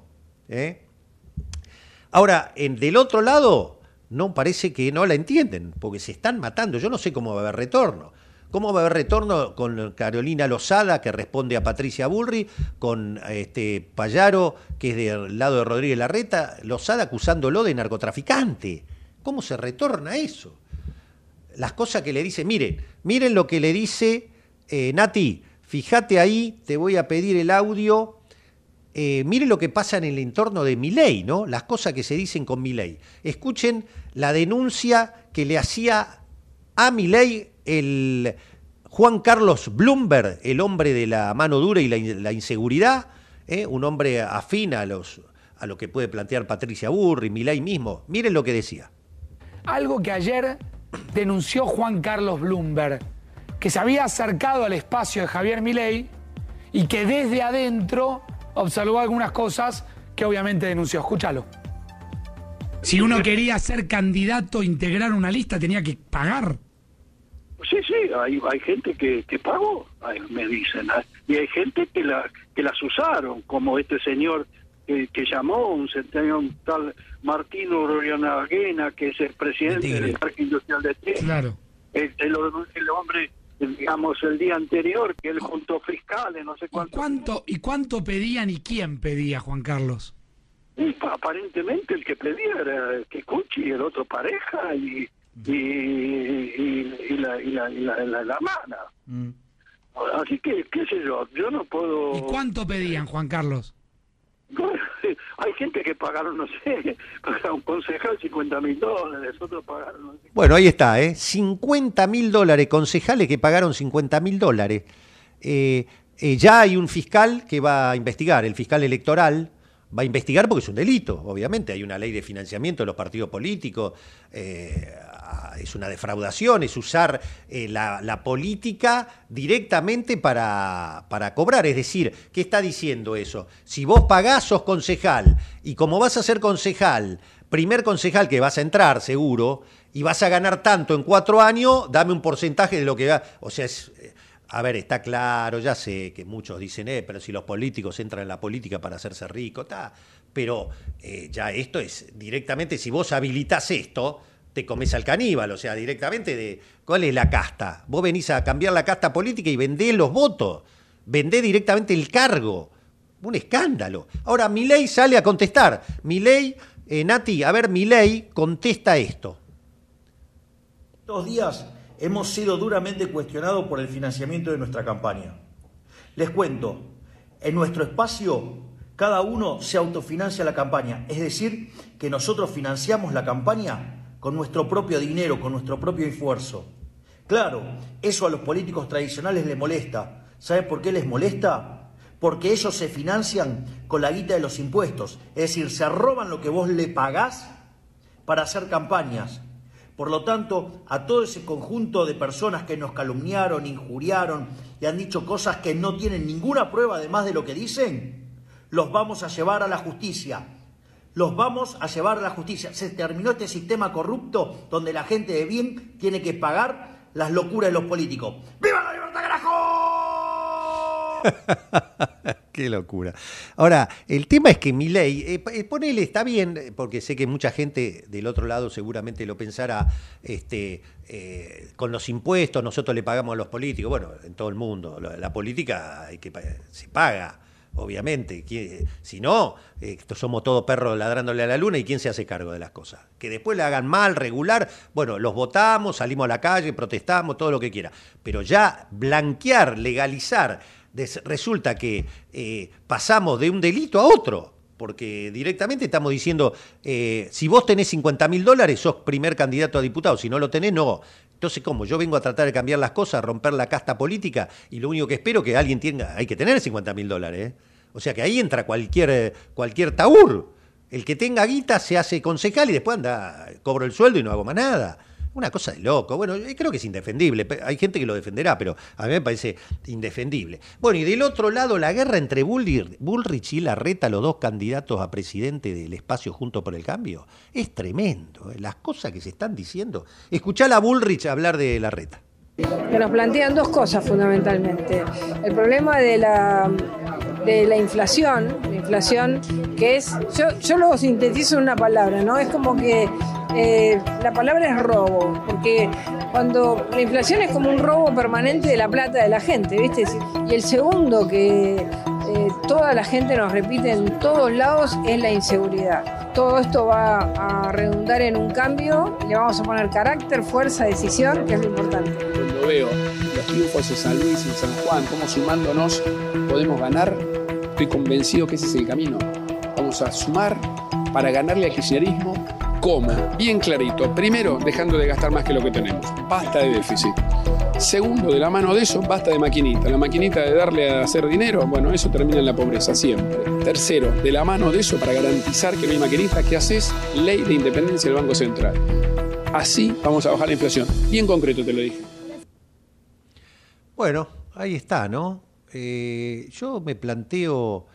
Ahora, en, del otro lado, no parece que no la entienden, porque se están matando. Yo no sé cómo va a haber retorno. ¿Cómo va a haber retorno con Carolina Lozada, que responde a Patricia Bullrich, con este Payaro, que es del lado de Rodríguez Larreta, Lozada acusándolo de narcotraficante? ¿Cómo se retorna eso? Las cosas que le dice, miren, miren lo que le dice eh, Nati, fíjate ahí, te voy a pedir el audio eh, mire lo que pasa en el entorno de Milei, ¿no? Las cosas que se dicen con Milei. Escuchen la denuncia que le hacía a Milei el Juan Carlos Bloomberg, el hombre de la mano dura y la, inseguridad, ¿eh? un hombre afín a, los, a lo que puede plantear Patricia Burri, Milei mismo. Miren lo que decía. Algo que ayer denunció Juan Carlos Bloomberg, que se había acercado al espacio de Javier Milei y que desde adentro observó algunas cosas que obviamente denunció. Escúchalo. Si uno quería ser candidato, integrar una lista, tenía que pagar. Sí, sí, hay, hay gente que, que pagó, me dicen. ¿ah? Y hay gente que, la, que las usaron, como este señor que, llamó, un centenario tal Martino Rorianaguena, que es el presidente del Parque Industrial de Tigre. Claro. El, el hombre digamos, el día anterior, que él juntó fiscales, no sé cuánto. ¿Y cuánto, ¿Y cuánto pedían y quién pedía, Juan Carlos? aparentemente el que pedía era Kikuchi y el otro pareja y, y, y, la, y, la, la, la, mana. Mm. Así que, qué sé yo, yo no puedo... ¿Y cuánto pedían, Juan Carlos? hay gente que pagaron, no sé, para un concejal 50 mil dólares, otros pagaron... Bueno, ahí está, ¿eh? 50 mil dólares, concejales que pagaron 50 mil dólares. Eh, eh, ya hay un fiscal que va a investigar, el fiscal electoral va a investigar porque es un delito, obviamente, hay una ley de financiamiento de los partidos políticos, eh, es una defraudación, es usar eh, la, la política directamente para, para cobrar. Es decir, ¿qué está diciendo eso? Si vos pagás, sos concejal, y como vas a ser concejal, primer concejal que vas a entrar seguro, y vas a ganar tanto en cuatro años, dame un porcentaje de lo que va. O sea, es, eh, a ver, está claro, ya sé que muchos dicen, eh, pero si los políticos entran en la política para hacerse ricos, está. Pero eh, ya esto es directamente, si vos habilitas esto, te comes al caníbal, o sea, directamente de. ¿Cuál es la casta? Vos venís a cambiar la casta política y vendés los votos, vendés directamente el cargo. Un escándalo. Ahora, Milei sale a contestar. Milei, eh, Nati, a ver, Milei contesta esto. Estos días hemos sido duramente cuestionados por el financiamiento de nuestra campaña. Les cuento, en nuestro espacio cada uno se autofinancia la campaña, es decir, que nosotros financiamos la campaña con nuestro propio dinero, con nuestro propio esfuerzo. Claro, eso a los políticos tradicionales les molesta. ¿Sabe por qué les molesta? Porque ellos se financian con la guita de los impuestos, es decir, se roban lo que vos le pagás para hacer campañas. Por lo tanto, a todo ese conjunto de personas que nos calumniaron, injuriaron y han dicho cosas que no tienen ninguna prueba además de lo que dicen, los vamos a llevar a la justicia. Los vamos a llevar a la justicia. Se terminó este sistema corrupto donde la gente de bien tiene que pagar las locuras de los políticos. ¡Viva la libertad, carajo! Qué locura. Ahora, el tema es que mi ley, eh, eh, ponele, está bien, porque sé que mucha gente del otro lado seguramente lo pensará, este, eh, con los impuestos nosotros le pagamos a los políticos, bueno, en todo el mundo, la, la política hay que, se paga, obviamente, ¿Qui- si no, eh, somos todos perros ladrándole a la luna y quién se hace cargo de las cosas. Que después le hagan mal, regular, bueno, los votamos, salimos a la calle, protestamos, todo lo que quiera, pero ya blanquear, legalizar, resulta que eh, pasamos de un delito a otro, porque directamente estamos diciendo, eh, si vos tenés 50 mil dólares, sos primer candidato a diputado, si no lo tenés, no. Entonces, ¿cómo? Yo vengo a tratar de cambiar las cosas, romper la casta política, y lo único que espero es que alguien tenga, hay que tener 50 mil dólares, ¿eh? O sea que ahí entra cualquier, eh, cualquier taur. El que tenga guita se hace concejal y después anda, cobro el sueldo y no hago más nada. Una cosa de loco. Bueno, creo que es indefendible. Hay gente que lo defenderá, pero a mí me parece indefendible. Bueno, y del otro lado, la guerra entre Bullrich, y Larreta, los dos candidatos a presidente del espacio Junto por el Cambio, es tremendo. ¿eh? Las cosas que se están diciendo. Escuchá a Bullrich hablar de Larreta. que nos plantean dos cosas fundamentalmente. El problema de la, de la inflación, la que es, yo, yo lo sintetizo en una palabra, ¿no? Es como que eh, la palabra es robo, porque cuando la inflación es como un robo permanente de la plata de la gente, ¿viste? Y el segundo que eh, toda la gente nos repite en todos lados es la inseguridad. Todo esto va a redundar en un cambio, le vamos a poner carácter, fuerza, decisión, que es lo importante. Cuando veo los triunfos en San Luis y San Juan, cómo sumándonos podemos ganar, convencido que ese es el camino. Vamos a sumar para ganarle al kirchnerismo. ¿Cómo? Bien clarito. Primero, dejando de gastar más que lo que tenemos. Basta de déficit. Segundo, de la mano de eso, basta de maquinita. La maquinita de darle a hacer dinero, bueno, eso termina en la pobreza siempre. Tercero, de la mano de eso, para garantizar que no hay maquinita, ¿qué haces? Ley de independencia del Banco Central. Así vamos a bajar la inflación. Bien concreto te lo dije. Bueno, ahí está, ¿no? Eh, yo me planteo,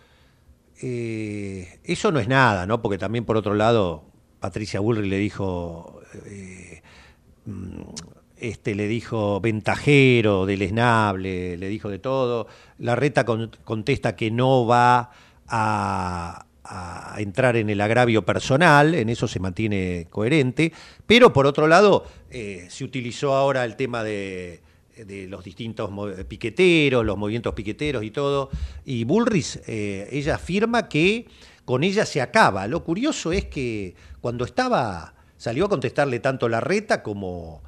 eh, eso no es nada, ¿no? Porque también por otro lado, Patricia Bullrich le dijo, eh, mm, este, le dijo ventajero, deleznable, le dijo de todo. La reta con- contesta que no va a, entrar en el agravio personal, en eso se mantiene coherente, pero por otro lado, se utilizó ahora el tema de, de los distintos piqueteros, los movimientos piqueteros y todo, y Bullrich, eh, ella afirma que con ella se acaba. Lo curioso es que cuando estaba, salió a contestarle tanto Larreta como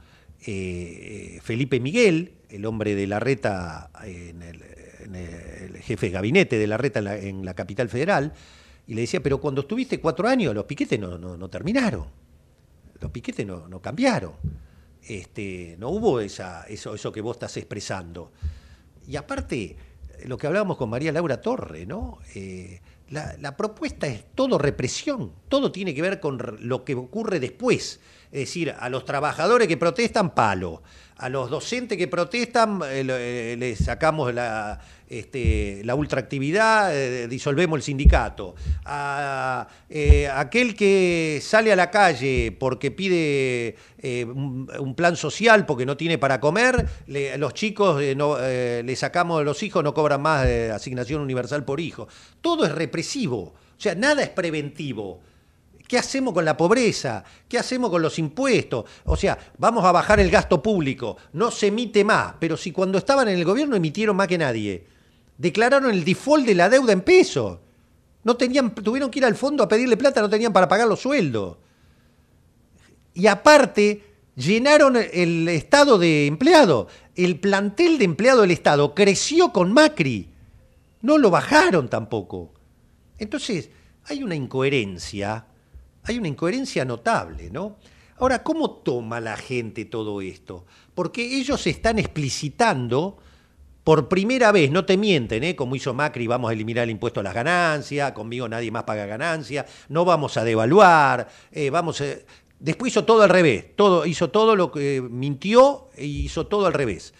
eh, Felipe Miguel, el hombre de Larreta, en el, en el jefe de gabinete de Larreta en la, en la capital federal, y le decía, pero cuando estuviste cuatro años los piquetes no, no, no terminaron, los piquetes no, no cambiaron, este, no hubo eso, que vos estás expresando. Y aparte, lo que hablábamos con María Laura Torre, ¿no? Eh, La, propuesta es todo represión, todo tiene que ver con lo que ocurre después. Es decir, a los trabajadores que protestan, palo. A los docentes que protestan, eh, eh, les sacamos la, este, la ultraactividad, eh, disolvemos el sindicato. A eh, aquel que sale a la calle porque pide un, plan social porque no tiene para comer, los chicos no, le sacamos los hijos, no cobran más asignación universal por hijo. Todo es represivo, o sea, nada es preventivo. ¿Qué hacemos con la pobreza? ¿Qué hacemos con los impuestos? O sea, vamos a bajar el gasto público, no se emite más, pero si cuando estaban en el gobierno emitieron más que nadie, declararon el default de la deuda en pesos. No tenían, tuvieron que ir al fondo a pedirle plata, no tenían para pagar los sueldos. Y aparte, llenaron el estado de empleado. El plantel de empleado del Estado creció con Macri. No lo bajaron tampoco. Entonces, hay una incoherencia, hay una incoherencia notable, ¿no? Ahora, ¿cómo toma la gente todo esto? Porque ellos están explicitando por primera vez, no te mienten, ¿eh? como hizo Macri, vamos a eliminar el impuesto a las ganancias, conmigo nadie más paga ganancias, no vamos a devaluar, eh, vamos a... Después hizo todo al revés, todo, hizo todo lo que mintió e hizo todo al revés.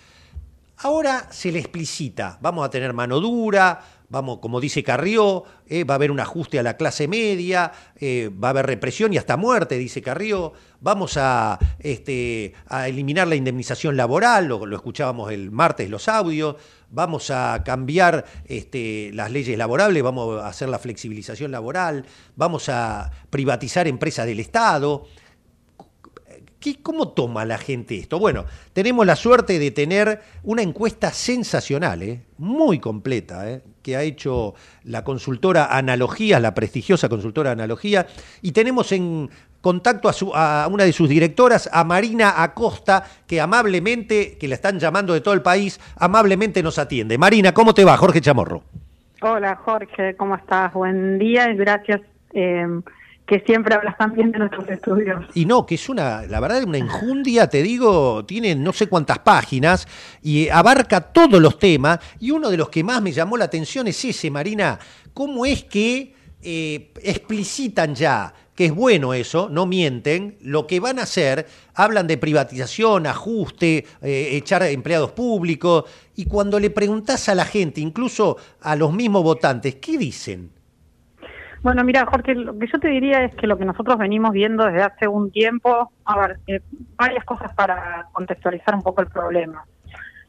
Ahora se le explicita, vamos a tener mano dura, vamos, como dice Carrió, eh, va a haber un ajuste a la clase media, eh, va a haber represión y hasta muerte, dice Carrió, vamos a, este, a eliminar la indemnización laboral, lo, escuchábamos el martes los audios, vamos a cambiar este, las leyes laborables, vamos a hacer la flexibilización laboral, vamos a privatizar empresas del Estado. ¿Qué- ¿Cómo toma la gente esto? Bueno, tenemos la suerte de tener una encuesta sensacional, ¿eh? muy completa, ¿eh? Que ha hecho la consultora Analogía, la prestigiosa consultora Analogía, y tenemos en contacto a, su- a una de sus directoras, a Marina Acosta, que amablemente, que la están llamando de todo el país, amablemente nos atiende. Marina, ¿cómo te va? Jorge Chamorro. Hola Jorge, ¿cómo estás? Buen día y gracias eh, que siempre hablas tan bien de nuestros estudios. Y no, que es una, la verdad, una enjundia, te digo, tiene no sé cuántas páginas y abarca todos los temas. Y uno de los que más me llamó la atención es ese, Marina, cómo es que eh, explicitan ya, que es bueno eso, no mienten, lo que van a hacer, hablan de privatización, ajuste, eh, echar empleados públicos, y cuando le preguntás a la gente, incluso a los mismos votantes, ¿qué dicen? Bueno, mira Jorge, lo que yo te diría es que lo que nosotros venimos viendo desde hace un tiempo, a ver, eh, varias cosas para contextualizar un poco el problema.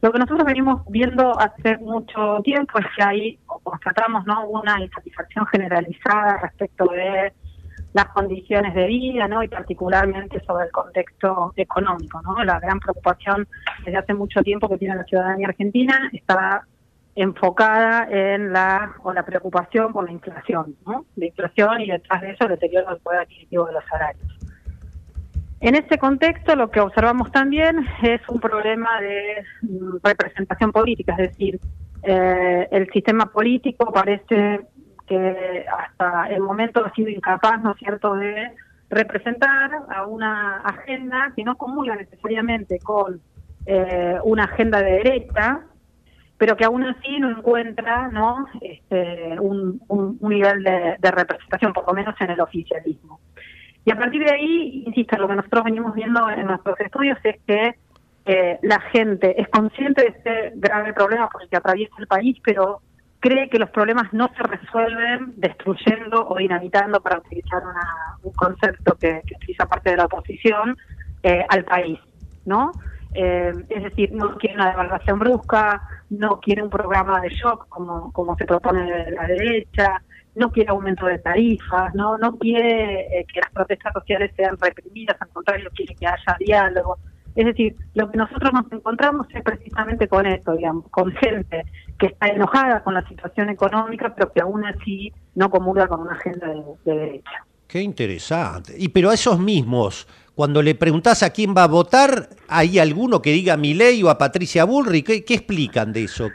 Lo que nosotros venimos viendo hace mucho tiempo es que o constatamos, ¿no? una insatisfacción generalizada respecto de las condiciones de vida, ¿no? Y particularmente sobre el contexto económico, ¿no? La gran preocupación desde hace mucho tiempo que tiene la ciudadanía argentina está enfocada en la o la preocupación por la inflación, ¿no? La inflación y detrás de eso el deterioro del poder adquisitivo de los salarios. En este contexto, lo que observamos también es un problema de mm, representación política, es decir, eh, el sistema político parece que hasta el momento ha sido incapaz, ¿no es cierto?, de representar a una agenda que no comulga necesariamente con eh, una agenda de derecha, pero que aún así no encuentra ¿no? Este, un, un- nivel de, representación, por lo menos en el oficialismo. Y a partir de ahí, insisto, lo que nosotros venimos viendo en nuestros estudios es que eh, la gente es consciente de este grave problema por el que atraviesa el país, pero cree que los problemas no se resuelven destruyendo o dinamitando, para utilizar una- un concepto que, que utiliza parte de la oposición, eh, al país, ¿no? Eh, es decir, no quiere una devaluación brusca, no quiere un programa de shock como, como se propone la derecha, no quiere aumento de tarifas, no no quiere eh, que las protestas sociales sean reprimidas, al contrario, quiere que haya diálogo. Es decir, lo que nosotros nos encontramos es precisamente con esto, digamos, con gente que está enojada con la situación económica, pero que aún así no comulga con una agenda de, de derecha. Qué interesante. Y pero a esos mismos, cuando le preguntás a quién va a votar, ¿hay alguno que diga a Milei o a Patricia Bullrich? ¿Qué, qué explican de eso?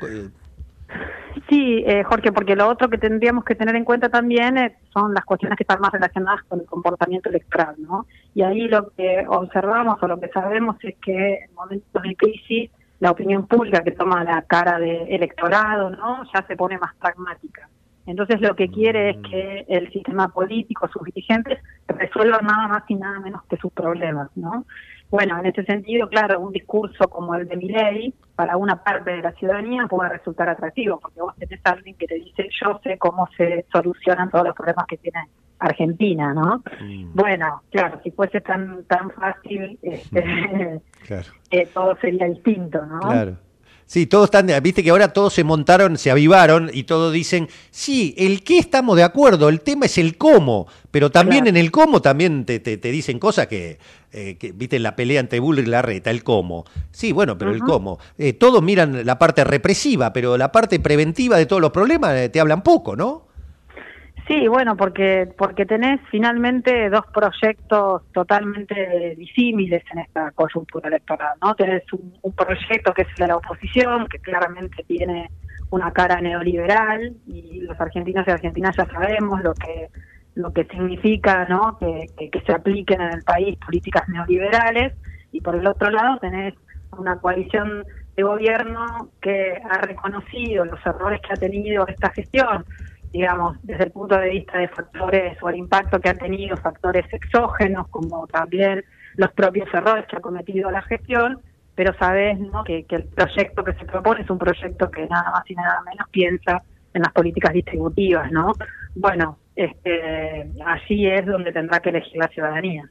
Sí, eh, Jorge, porque lo otro que tendríamos que tener en cuenta también eh, son las cuestiones que están más relacionadas con el comportamiento electoral, ¿no? Y ahí lo que observamos o lo que sabemos es que en momentos de crisis la opinión pública que toma la cara de electorado, ¿no? Ya se pone más pragmática. Entonces lo que quiere es que el sistema político, sus dirigentes, resuelvan nada más y nada menos que sus problemas, ¿no? Bueno, en ese sentido, claro, un discurso como el de Milei para una parte de la ciudadanía puede resultar atractivo, porque vos tenés a alguien que te dice, yo sé cómo se solucionan todos los problemas que tiene Argentina, ¿no? Bueno, claro, si fuese tan tan fácil, este, eh, todo sería distinto, ¿no? Claro. Sí, todos están, viste que ahora todos se montaron, se avivaron y todos dicen, sí, el qué estamos de acuerdo, el tema es el cómo, pero también en el cómo también te, te, dicen cosas que, eh, que, viste, la pelea entre Bull y Larreta, el cómo. Sí, bueno, pero el cómo. Eh, todos miran la parte represiva, pero la parte preventiva de todos los problemas eh, te hablan poco, ¿no? Sí, bueno, porque porque tenés finalmente dos proyectos totalmente disímiles en esta coyuntura electoral, ¿no? Tenés un, proyecto que es el de la oposición, que claramente tiene una cara neoliberal y los argentinos y argentinas ya sabemos lo que lo que significa, ¿no? Que, que, se apliquen en el país políticas neoliberales y por el otro lado tenés una coalición de gobierno que ha reconocido los errores que ha tenido esta gestión digamos, desde el punto de vista de factores o el impacto que ha tenido factores exógenos, como también los propios errores que ha cometido la gestión, pero sabes ¿no? que, el proyecto que se propone es un proyecto que nada más y nada menos piensa en las políticas distributivas, ¿no? Bueno, este, allí es donde tendrá que elegir la ciudadanía.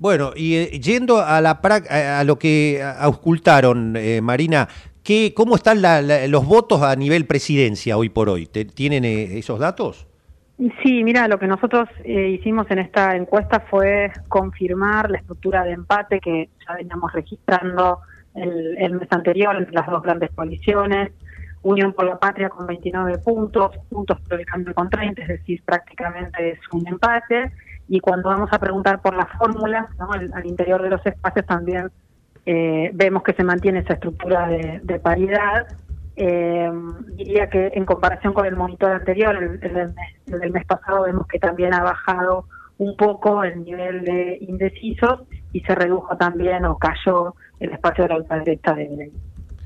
Bueno, y eh, yendo a la a lo que auscultaron, eh, Marina, ¿Qué, ¿Cómo están los votos a nivel presidencia hoy por hoy? ¿Tienen eh, esos datos? Sí, mira, lo que nosotros eh, hicimos en esta encuesta fue confirmar la estructura de empate que ya veníamos registrando el, el mes anterior entre las dos grandes coaliciones. Unión por la Patria con 29 puntos, puntos por el cambio con 30, es decir, prácticamente es un empate. Y cuando vamos a preguntar por las fórmulas, ¿no? al interior de los espacios también eh, vemos que se mantiene esa estructura de, paridad. Eh, diría que en comparación con el monitor anterior, el, del mes, pasado, vemos que también ha bajado un poco el nivel de indecisos y se redujo también o cayó el espacio de la ultraderecha de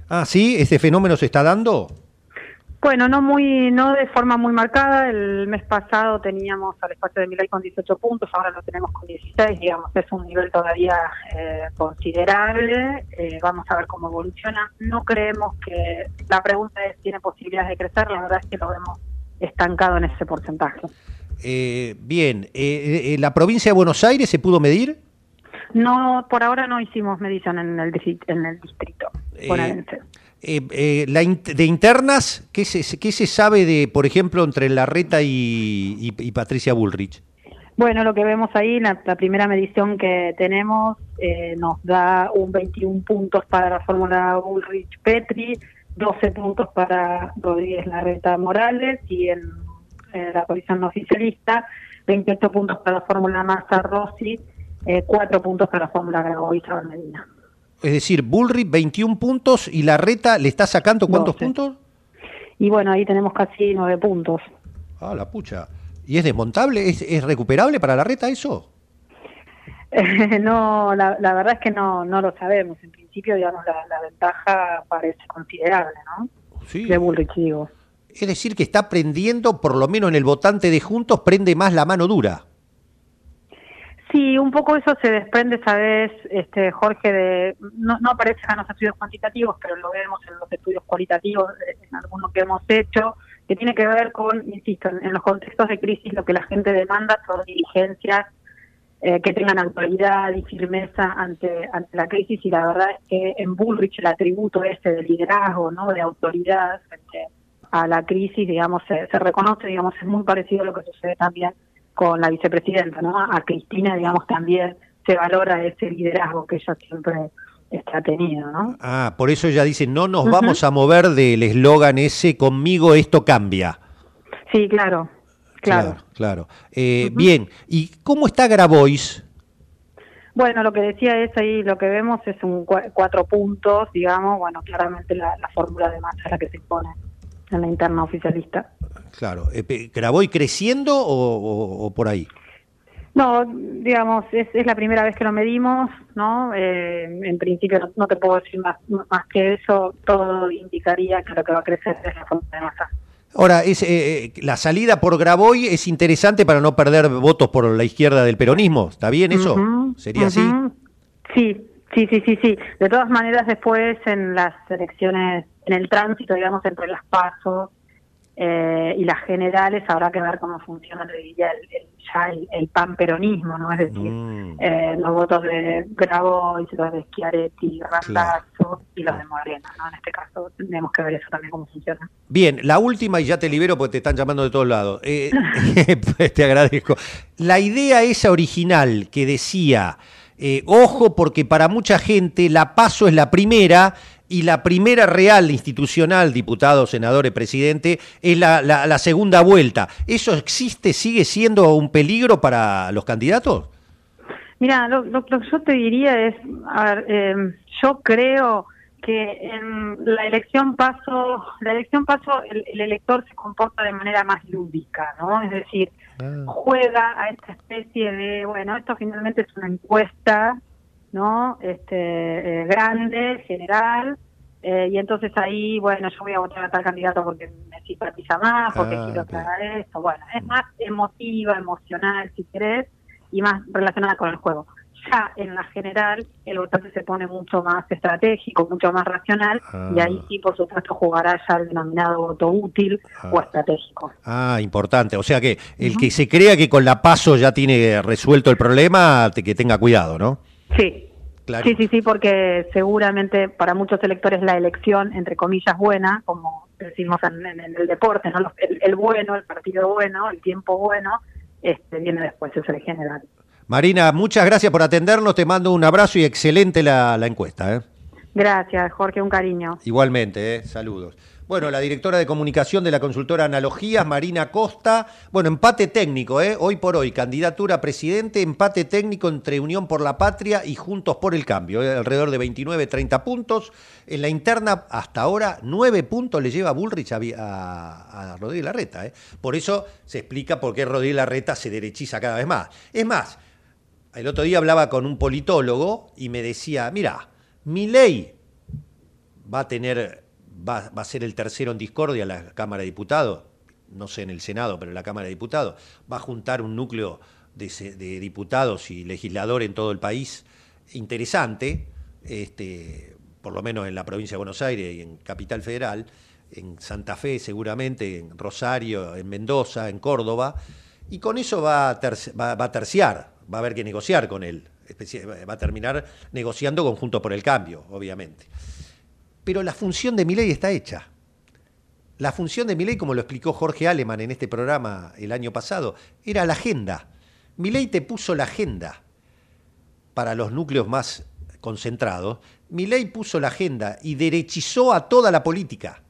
Ah, sí, ese fenómeno se está dando. Bueno, no muy, no de forma muy marcada. El mes pasado teníamos al espacio de Milay con 18 puntos, ahora lo tenemos con 16, digamos, es un nivel todavía eh, considerable. Eh, vamos a ver cómo evoluciona. No creemos que la pregunta es tiene posibilidades de crecer, la verdad es que lo vemos estancado en ese porcentaje. Eh, bien, ¿la provincia de Buenos Aires se pudo medir? No, por ahora no hicimos medición en el, en el distrito. Eh, eh, la de internas, ¿qué se, ¿qué se sabe de, por ejemplo, entre Larreta y, Patricia Bullrich? Bueno, lo que vemos ahí, la, primera medición que tenemos eh, nos da un 21 puntos para la fórmula Bullrich-Petri, 12 puntos para Rodríguez Larreta Morales y en, la posición no oficialista, 28 puntos para la fórmula Massa-Rossi, 4 puntos para la fórmula Grabovic-Medina. Es decir, Bullrich 21 puntos y la reta le está sacando cuántos puntos? Y bueno, ahí tenemos casi 9 puntos. Ah, la pucha. ¿Y es desmontable? ¿Es, recuperable para la reta eso? no, la, verdad es que no, no lo sabemos. En principio, digamos, la, ventaja parece considerable, ¿no? Sí. De Bullrich, digo. Es decir, que está prendiendo, por lo menos en el votante de Juntos, prende más la mano dura. Sí, un poco eso se desprende, sabes, este, Jorge, de no, no aparece en los estudios cuantitativos, pero lo vemos en los estudios cualitativos, en algunos que hemos hecho, que tiene que ver con, insisto, en, los contextos de crisis lo que la gente demanda son dirigencias eh, que tengan autoridad y firmeza ante, ante la crisis y la verdad es que en Bullrich el atributo este de liderazgo, no de autoridad frente a la crisis, digamos, se, se reconoce, digamos, es muy parecido a lo que sucede también con la vicepresidenta, ¿no? A Cristina, digamos, también se valora ese liderazgo que ella siempre ha tenido, ¿no? Ah, por eso ella dice, no nos vamos a mover del eslogan ese, conmigo esto cambia. Sí, claro, claro. Claro, eh, Bien, ¿y cómo está Grabois? Bueno, lo que decía es ahí, lo que vemos es un cuatro puntos, digamos, bueno, claramente la, fórmula de masa la que se impone en la interna oficialista. Claro. Eh, ¿Graboy creciendo o, por ahí? No, digamos, es, es, la primera vez que lo medimos, ¿no? Eh, en principio no, te puedo decir más, más que eso, todo indicaría que lo que va a crecer es la fuente de masa. Ahora, es, eh, eh, la salida por Graboy es interesante para no perder votos por la izquierda del peronismo. ¿Está bien eso? ¿Sería así? Sí, sí, sí, sí, sí. De todas maneras, después en las elecciones, en el tránsito, digamos, entre las pasos eh, y las generales, habrá que ver cómo funciona, te diría, el, el- ya el, el pan peronismo, ¿no? Es decir, Mm. eh, los votos de Grabois, los de Schiaretti, Randazzo y los de Morena, ¿no? En este caso, tenemos que ver eso también cómo funciona. Bien, la última y ya te libero porque te están llamando de todos lados. Eh, pues te agradezco. La idea esa original que decía, eh, ojo porque para mucha gente la paso es la primera y la primera real institucional, diputado, senador y presidente, es la, la- la segunda vuelta. ¿Eso existe, sigue siendo un peligro para los candidatos? Mira, lo, lo- lo que yo te diría es, a ver, eh, yo creo que en la elección paso, la elección paso, el, el elector se comporta de manera más lúdica, ¿no? Es decir, juega a esta especie de, bueno, esto finalmente es una encuesta, ¿no? Este, eh, grande, general, eh, y entonces ahí, bueno, yo voy a votar a tal candidato porque me simpatiza más, porque Ah, quiero que haga esto, bueno, es más emotiva, emocional, si querés, y más relacionada con el juego. Ya en la general, el votante se pone mucho más estratégico, mucho más racional, y ahí sí, por supuesto, jugará ya el denominado voto útil o estratégico. Ah, importante. O sea que el que se crea que con la paso ya tiene resuelto el problema, te- que tenga cuidado, ¿no? Sí. Claro. Sí, sí, sí, porque seguramente para muchos electores la elección, entre comillas, buena, como decimos en, en- en el deporte, ¿no? El, el bueno, el partido bueno, el tiempo bueno, este viene después, es el general. Marina, muchas gracias por atendernos. Te mando un abrazo y excelente la, la encuesta. ¿eh? Gracias, Jorge, un cariño. Igualmente, ¿eh? saludos. Bueno, la directora de comunicación de la consultora Analogías, Marina Costa. Bueno, empate técnico, ¿eh? hoy por hoy, candidatura a presidente, empate técnico entre Unión por la Patria y Juntos por el Cambio. ¿eh? Alrededor de 29, 30 puntos. En la interna, hasta ahora, 9 puntos le lleva Bullrich a, a, a Rodríguez Larreta. ¿eh? Por eso se explica por qué Rodríguez Larreta se derechiza cada vez más. Es más, el otro día hablaba con un politólogo y me decía, mira, mi ley va a tener, va, a ser el tercero en discordia la Cámara de Diputados, no sé en el Senado, pero en la Cámara de Diputados, va a juntar un núcleo de, diputados y legisladores en todo el país interesante, este, por lo menos en la provincia de Buenos Aires y en Capital Federal, en Santa Fe seguramente, en Rosario, en Mendoza, en Córdoba, y con eso va a, va- va a terciar, va a haber que negociar con él, va a terminar negociando conjunto por el cambio, obviamente. Pero la función de mi ley está hecha. La función de mi ley, como lo explicó Jorge Aleman en este programa el año pasado, era la agenda. Mi ley te puso la agenda para los núcleos más concentrados. Mi ley puso la agenda y derechizó a toda la política.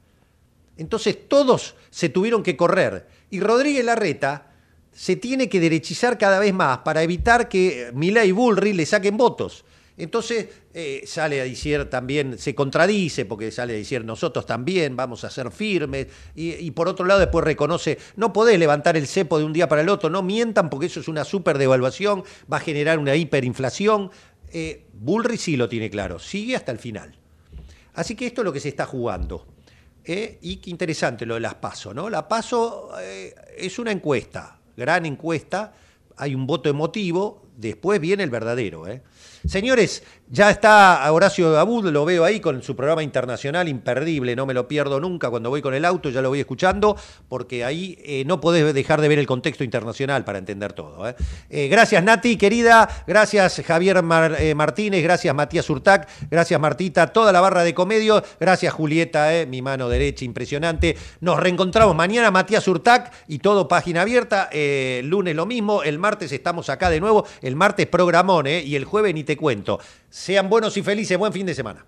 Entonces todos se tuvieron que correr. Y Rodríguez Larreta se tiene que derechizar cada vez más para evitar que Milei y Bullrich le saquen votos. Entonces eh, sale a decir también, se contradice porque sale a decir nosotros también vamos a ser firmes y, por otro lado después reconoce, no podés levantar el cepo de un día para el otro, no mientan porque eso es una super devaluación, va a generar una hiperinflación. Eh, Bullrich sí lo tiene claro, sigue hasta el final. Así que esto es lo que se está jugando. ¿eh? Y qué interesante lo de las PASO, ¿no? La PASO eh, es una encuesta, gran encuesta, hay un voto emotivo, después viene el verdadero. ¿eh? Señores, ya está Horacio Abud, lo veo ahí con su programa internacional imperdible, no me lo pierdo nunca cuando voy con el auto, ya lo voy escuchando, porque ahí eh, no podés dejar de ver el contexto internacional para entender todo. ¿eh? Eh, gracias Nati, querida, gracias Javier Mar- Martínez, gracias Matías Urtac, gracias Martita, toda la barra de comedio, gracias Julieta, mi mano derecha impresionante. Nos reencontramos mañana, Matías Urtac y todo página abierta, lunes lo mismo, el martes estamos acá de nuevo, el martes programón y el jueves ni te cuento. Sean buenos y felices, buen fin de semana.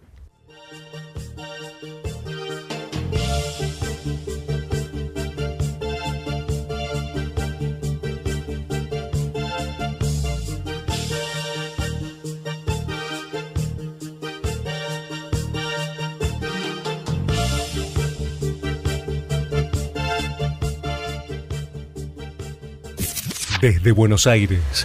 Desde Buenos Aires,